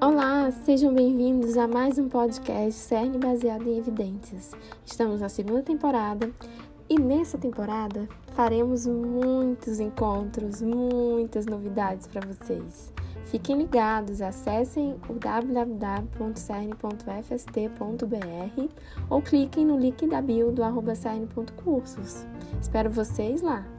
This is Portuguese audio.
Olá, sejam bem-vindos a mais um podcast CERN baseado em evidências. Estamos na segunda temporada e nessa temporada faremos muitos encontros, muitas novidades para vocês. Fiquem ligados, acessem o www.cern.fst.br ou cliquem no link da bio do arroba cern.cursos. Espero vocês lá!